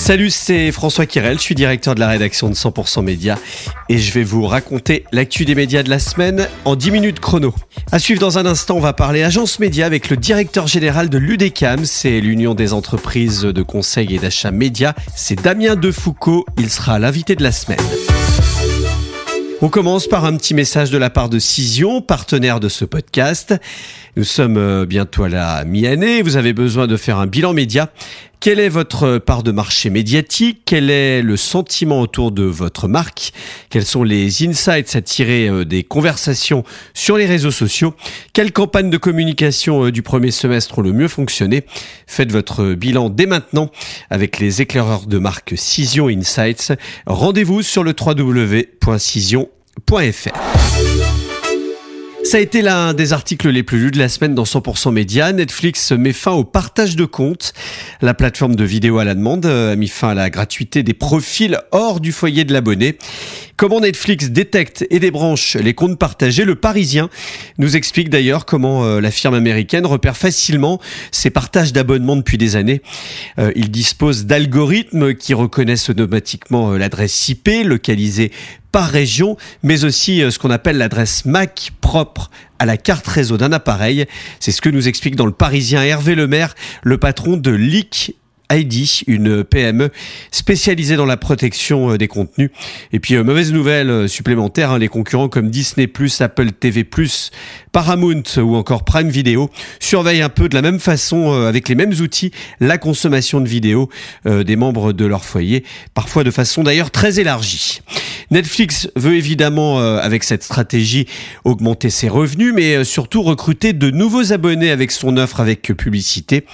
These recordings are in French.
Salut, c'est François Kirel, je suis directeur de la rédaction de 100% Média et je vais vous raconter l'actu des médias de la semaine en 10 minutes chrono. À suivre dans un instant, on va parler agence média avec le directeur général de l'UDECAM, c'est l'Union des entreprises de conseil et d'achat média, c'est Damien Defoucault, il sera l'invité de la semaine. On commence par un petit message de la part de Cision, partenaire de ce podcast. Nous sommes euh, bientôt à la mi-année, vous avez besoin de faire un bilan média. Quelle est votre part de marché médiatique? Quel est le sentiment autour de votre marque? Quels sont les insights à tirer euh, des conversations sur les réseaux sociaux? Quelles campagnes de communication euh, du premier semestre ont le mieux fonctionné? Faites votre bilan dès maintenant avec les éclaireurs de marque Cision Insights. Rendez-vous sur le www.cision.fr. Ça a été l'un des articles les plus lus de la semaine dans 100% Média. Netflix met fin au partage de comptes. La plateforme de vidéo à la demande euh, a mis fin à la gratuité des profils hors du foyer de l'abonné. Comment Netflix détecte et débranche les comptes partagés, le Parisien nous explique d'ailleurs comment euh, la firme américaine repère facilement ces partages d'abonnements depuis des années. Euh, il dispose d'algorithmes qui reconnaissent automatiquement l'adresse IP localisée par région, mais aussi ce qu'on appelle l'adresse MAC propre à la carte réseau d'un appareil. C'est ce que nous explique dans le Parisien Hervé Lemaire, le patron de Leak ID, une PME spécialisée dans la protection euh, des contenus. Et puis, euh, mauvaise nouvelle euh, supplémentaire, hein, les concurrents comme Disney+, Apple TV+, Paramount ou encore Prime Video surveillent un peu de la même façon, avec les mêmes outils, la consommation de vidéos des membres de leur foyer, parfois de façon d'ailleurs très élargie. Netflix veut évidemment, avec cette stratégie, augmenter ses revenus, mais surtout recruter de nouveaux abonnés avec son offre avec publicité.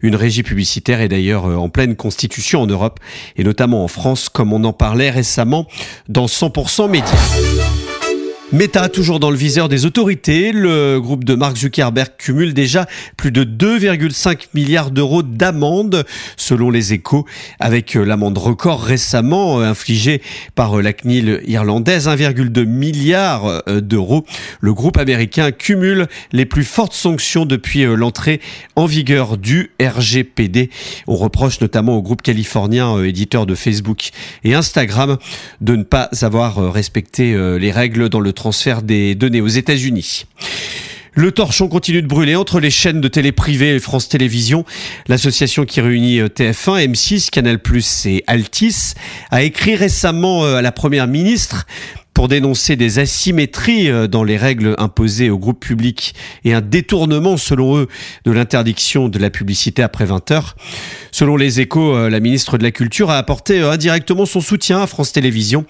Une régie publicitaire est d'ailleurs euh, en pleine constitution en Europe, et notamment en France, comme on en parlait récemment dans 100% Médias. Meta, toujours dans le viseur des autorités, le groupe de Mark Zuckerberg cumule déjà plus de 2,5 milliards d'euros d'amende, selon les échos, avec euh, l'amende record récemment euh, infligée par euh, la CNIL irlandaise, 1,2 milliard d'euros. Le groupe américain cumule les plus fortes sanctions depuis l'entrée en vigueur du RGPD. On reproche notamment au groupe californien éditeur de Facebook et Instagram de ne pas avoir respecté les règles dans le transfert des données aux États-Unis. Le torchon continue de brûler entre les chaînes de télé privées et France Télévisions. L'association qui réunit euh, TF1, M6, Canal+, et Altis a écrit récemment euh, à la première ministre pour dénoncer des asymétries euh, dans les règles imposées au groupe public et un détournement, selon eux, de l'interdiction de la publicité après 20 heures. Selon les échos, euh, la ministre de la Culture a apporté euh, indirectement son soutien à France Télévisions,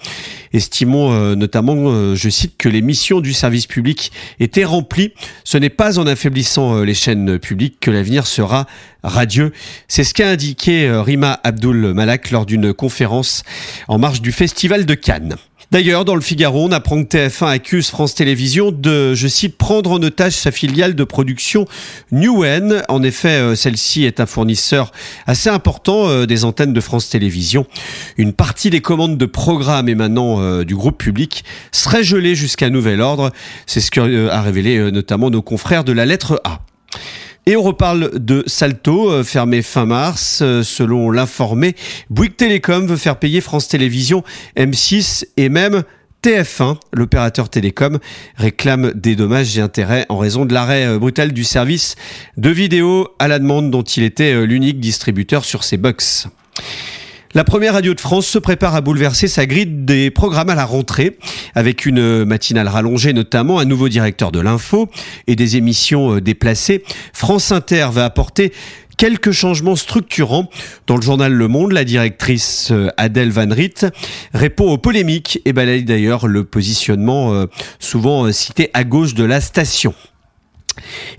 estimant notamment, je cite, que les missions du service public étaient remplies. Ce n'est pas en affaiblissant les chaînes publiques que l'avenir sera radieux. C'est ce qu'a indiqué Rima Abdul Malak lors d'une conférence en marge du Festival de Cannes. D'ailleurs, dans le Figaro, on apprend que TF1 accuse France Télévisions de, je cite, prendre en otage sa filiale de production Newen. En effet, euh, celle-ci est un fournisseur assez important euh, des antennes de France Télévisions. Une partie des commandes de programmes émanant euh, du groupe public serait gelée jusqu'à nouvel ordre. C'est ce qu'a révélé notamment nos confrères de la lettre A. Et on reparle de Salto, euh, fermé fin mars. Euh, selon l'informé, Bouygues Télécom veut faire payer France Télévisions, M6 et même TF1, l'opérateur télécom, réclame des dommages et intérêts en raison de l'arrêt euh, brutal du service de vidéo à la demande dont il était l'unique distributeur sur ses box. La première radio de France se prépare à bouleverser sa grille des programmes à la rentrée, avec une matinale rallongée notamment, un nouveau directeur de l'info et des émissions euh, déplacées. France Inter va apporter quelques changements structurants. Dans le journal Le Monde, la directrice euh, Adèle Van Riet répond aux polémiques et balaye d'ailleurs le positionnement euh, souvent cité à gauche de la station.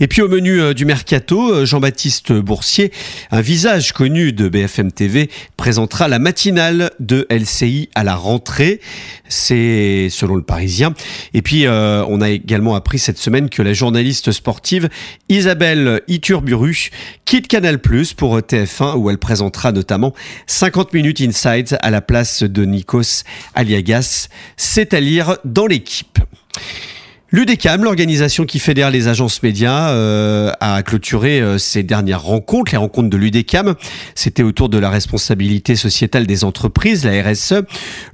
Et puis au menu euh, du mercato, euh, Jean-Baptiste Boursier, un visage connu de BFM TV, présentera la matinale de LCI à la rentrée. C'est selon le Parisien. Et puis euh, on a également appris cette semaine que la journaliste sportive Isabelle Iturburu quitte Canal+ pour TF1 où elle présentera notamment 50 minutes Inside à la place de Nikos Aliagas. C'est à lire dans l'équipe. L'UDECAM, l'organisation qui fédère les agences médias, euh, a clôturé euh, ses dernières rencontres, les rencontres de l'UDECAM. C'était autour de la responsabilité sociétale des entreprises, la RSE.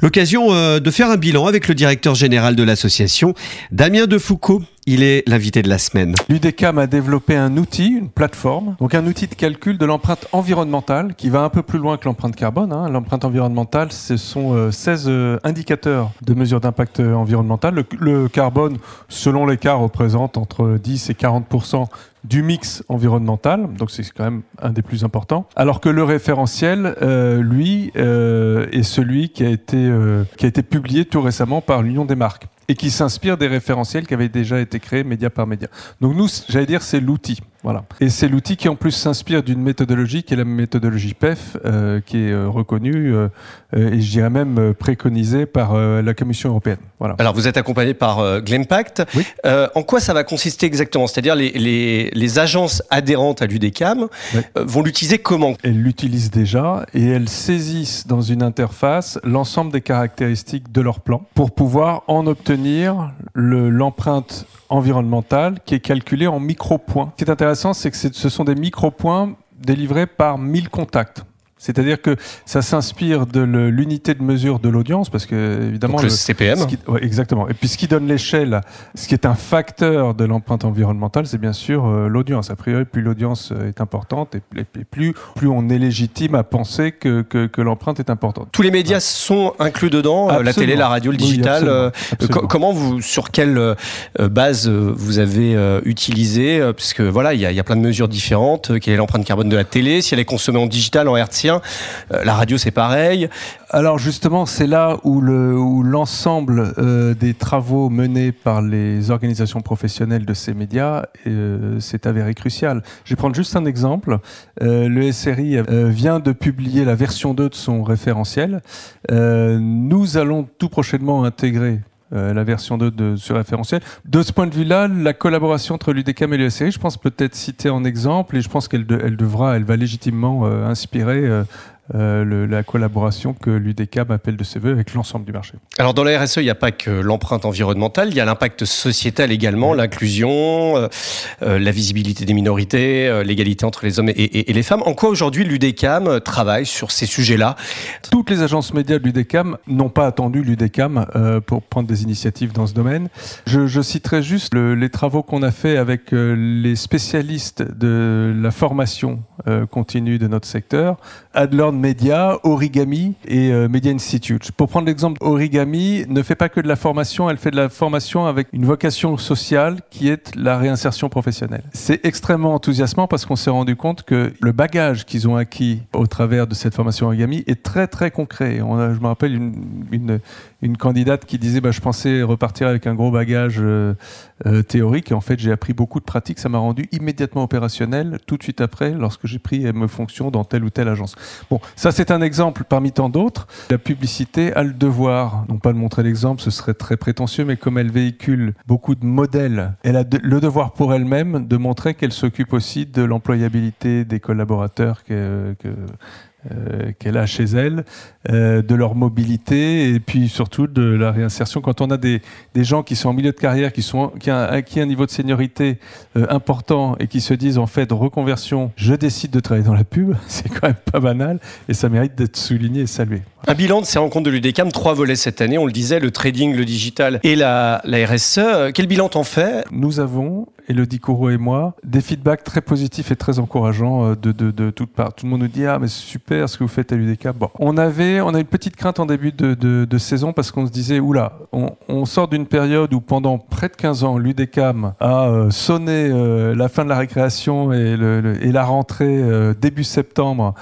L'occasion euh, de faire un bilan avec le directeur général de l'association, Damien Defoucault. Il est l'invité de la semaine. L'UDECAM a développé un outil, une plateforme, donc un outil de calcul de l'empreinte environnementale qui va un peu plus loin que l'empreinte carbone. Hein. L'empreinte environnementale, ce sont 16 euh, euh, indicateurs de mesure d'impact euh, environnemental. Le, carbone, selon cas, représente entre 10 et 40% du mix environnemental, donc c'est quand même un des plus importants. Alors que le référentiel, lui, est celui qui a été publié tout récemment par l'Union des marques et qui s'inspire des référentiels qui avaient déjà été créés média par média. Donc nous, j'allais dire, c'est l'outil. Voilà. Et c'est l'outil qui en plus s'inspire d'une méthodologie qui est la méthodologie PEF, euh, qui est euh, reconnue euh, euh, et je dirais même euh, préconisée par euh, la Commission européenne. Voilà. Alors vous êtes accompagné par euh, Glimpact. Oui. en quoi ça va consister exactement? C'est-à-dire les, les, les, agences adhérentes à l'UDECAM Oui. vont l'utiliser comment? Elles l'utilisent déjà et elles saisissent dans une interface l'ensemble des caractéristiques de leur plan pour pouvoir en obtenir le- l'empreinte environnementale qui est calculée en micro-points. Ce qui est intéressant, c'est que ce sont des micro-points délivrés par 1000 contacts. C'est-à-dire que ça s'inspire de l'unité de mesure de l'audience, parce que évidemment Donc le le- CPM. ce qui- ouais, exactement. Et puis ce qui donne l'échelle, ce qui est un facteur de l'empreinte environnementale, c'est bien sûr euh, l'audience. A priori, plus l'audience euh, est importante et, plus, plus on est légitime à penser que, que, que l'empreinte est importante. Tous les médias sont inclus dedans, euh, la télé, la radio, le Oui, digital. absolument, euh, comment vous, sur quelle euh, base vous avez utilisé euh, Parce que voilà, il y, y a plein de mesures différentes. Quelle est l'empreinte carbone de la télé Si elle est consommée en digital, en hertzien, Euh, la radio c'est pareil. Alors justement, c'est là où le- où l'ensemble euh, des travaux menés par les organisations professionnelles de ces médias euh, s'est avéré crucial. Je vais prendre juste un exemple. Le SRI vient de publier la version 2 de son référentiel. Nous allons tout prochainement intégrer euh, la version 2 de ce référentiel. De ce point de vue-là, la collaboration entre l'UDECAM et le SRI, je pense peut-être citer en exemple, et je pense qu'elle elle devra, elle va légitimement euh, inspirer euh, le- la collaboration que l'UDECAM appelle de ses voeux avec l'ensemble du marché. Alors dans la RSE, il n'y a pas que l'empreinte environnementale, il y a l'impact sociétal également, l'inclusion, euh, euh, la visibilité des minorités, euh, l'égalité entre les hommes et, et- et les femmes. En quoi aujourd'hui l'UDECAM euh, travaille sur ces sujets-là? Toutes les agences médias de l'UDECAM n'ont pas attendu l'UDECAM euh, pour prendre des initiatives dans ce domaine. Je, je citerai juste le- les travaux qu'on a fait avec les spécialistes de la formation continue de notre secteur, Adlord Media, Origami et euh, Media Institute. Pour prendre l'exemple, Origami ne fait pas que de la formation, elle fait de la formation avec une vocation sociale qui est la réinsertion professionnelle. C'est extrêmement enthousiasmant parce qu'on s'est rendu compte que le bagage qu'ils ont acquis au travers de cette formation Origami est très très concret. On a- je me rappelle une, une, une candidate qui disait bah, je pensais repartir avec un gros bagage euh, euh, théorique et en fait j'ai appris beaucoup de pratiques. Ça m'a rendu immédiatement opérationnel tout de suite après lorsque j'ai pris mes fonctions dans telle ou telle agence. Bon, ça c'est un exemple parmi tant d'autres. La publicité a le devoir, non pas de montrer l'exemple, ce serait très prétentieux, mais comme elle véhicule beaucoup de modèles, elle a le devoir pour elle-même de montrer qu'elle s'occupe aussi de l'employabilité des collaborateurs que- euh, qu'elle a chez elle, euh, de leur mobilité et puis surtout de la réinsertion. Quand on a des, des gens qui sont en milieu de carrière, qui, sont, qui ont acquis un niveau de seniorité euh, important et qui se disent en fait reconversion, je décide de travailler dans la pub, c'est quand même pas banal et ça mérite d'être souligné et salué. Un bilan de ces rencontres de l'UDECAM, trois volets cette année, on le disait, le trading, le digital et la, la RSE. Quel bilan t'en fais? Nous avons, Elodie Courreau et moi, des feedbacks très positifs et très encourageants euh, de, de, de toutes parts. Tout le monde nous dit Ah, mais c'est super ce que vous faites à l'UDECAM. Bon, on avait on a une petite crainte en début de, de, saison parce qu'on se disait Oula, on, sort d'une période où pendant près de 15 ans, l'UDECAM a euh, sonné euh, la fin de la récréation et, le, et la rentrée début septembre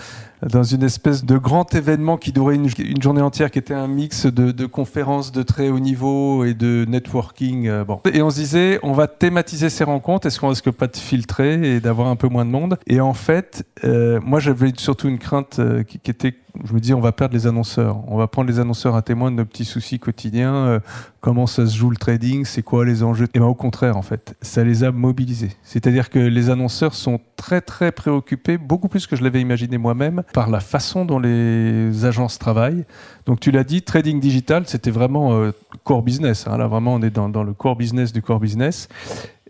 dans une espèce de grand événement qui durait une, une journée entière, qui était un mix de, conférences de très haut niveau et de networking. euh. Et on se disait, on va thématiser ces rencontres, est-ce qu'on risque pas de filtrer et d'avoir un peu moins de monde? Et en fait, euh, moi j'avais surtout une crainte euh, qui, qui était, je me dis, on va perdre les annonceurs, on va prendre les annonceurs à témoin de nos petits soucis quotidiens, comment ça se joue le trading, c'est quoi les enjeux? Et ben au contraire, en fait, ça les a mobilisés. C'est-à-dire que les annonceurs sont très très préoccupés, beaucoup plus que je l'avais imaginé moi-même, par la façon dont les agences travaillent. Donc tu l'as dit, trading digital, c'était vraiment euh, core business. Hein. Là vraiment, on est dans, le core business du core business.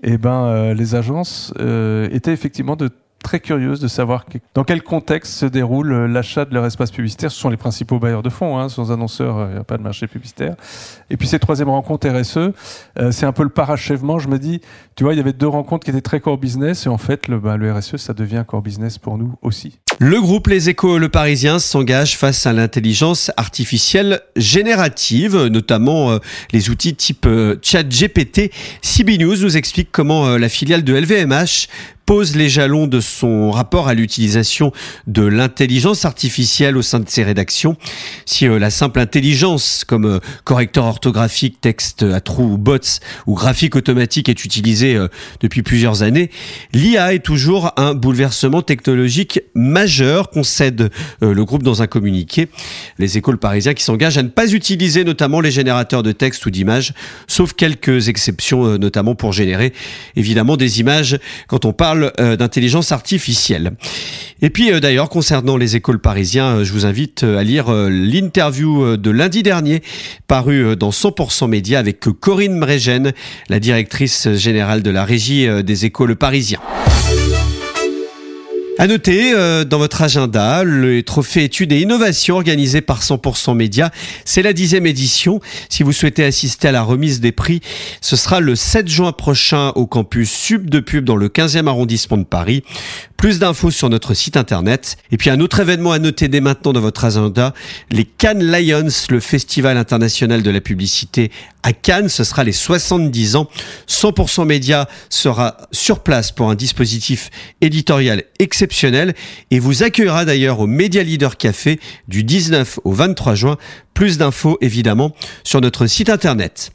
Et ben euh, les agences euh, étaient effectivement de très curieuse de savoir dans quel contexte se déroule euh, l'achat de leur espace publicitaire. Ce sont les principaux bailleurs de fonds, hein, sans annonceurs, il n'y a pas de marché publicitaire. Et puis cette troisième rencontre RSE, euh, c'est un peu le parachèvement. Je me dis, tu vois, il y avait deux rencontres qui étaient très core business, et en fait, le, bah, le RSE, ça devient core business pour nous aussi. Le groupe Les Échos Le Parisien s'engage face à l'intelligence artificielle générative, notamment euh, les outils type ChatGPT. CB News nous explique comment la filiale de LVMH pose les jalons de son rapport à l'utilisation de l'intelligence artificielle au sein de ses rédactions. Si euh, la simple intelligence, comme euh, correcteur orthographique, texte à trous ou bots ou graphique automatique est utilisée euh, depuis plusieurs années, l'IA est toujours un bouleversement technologique majeur, concède le groupe dans un communiqué. Les écoles parisiens qui s'engagent à ne pas utiliser notamment les générateurs de texte ou d'images, sauf quelques exceptions, notamment pour générer évidemment des images quand on parle euh, d'intelligence artificielle. Et puis euh, d'ailleurs, concernant les écoles parisiens, euh, je vous invite à lire l'interview de lundi dernier paru dans 100% Média avec Corinne Mregen, la directrice générale de la régie des écoles parisiens. À noter euh, dans votre agenda le trophée études et innovation organisé par 100% Média. C'est la dixième édition. Si vous souhaitez assister à la remise des prix, ce sera le 7 juin prochain au campus Sub de Pub dans le 15e arrondissement de Paris. Plus d'infos sur notre site internet. Et puis un autre événement à noter dès maintenant dans votre agenda, les Cannes Lions, le festival international de la publicité à Cannes. Ce sera les 70 ans. 100% Média sera sur place pour un dispositif éditorial exceptionnel et vous accueillera d'ailleurs au Media Leader Café du 19 au 23 juin plus d'infos évidemment sur notre site internet.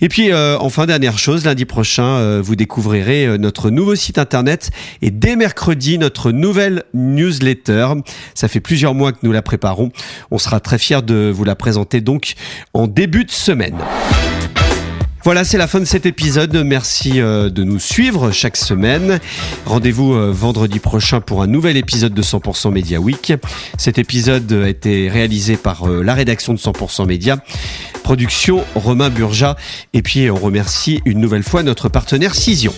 Et puis euh, enfin dernière chose, lundi prochain euh, vous découvrirez euh, notre nouveau site internet et dès mercredi notre nouvelle newsletter. Ça fait plusieurs mois que nous la préparons. On sera très fiers de vous la présenter donc en début de semaine. Voilà, c'est la fin de cet épisode. Merci euh, de nous suivre chaque semaine. Rendez-vous euh, vendredi prochain pour un nouvel épisode de 100% Media Week. Cet épisode a été réalisé par euh, la rédaction de 100% Média. Production Romain Burja. Et puis on remercie une nouvelle fois notre partenaire Cision.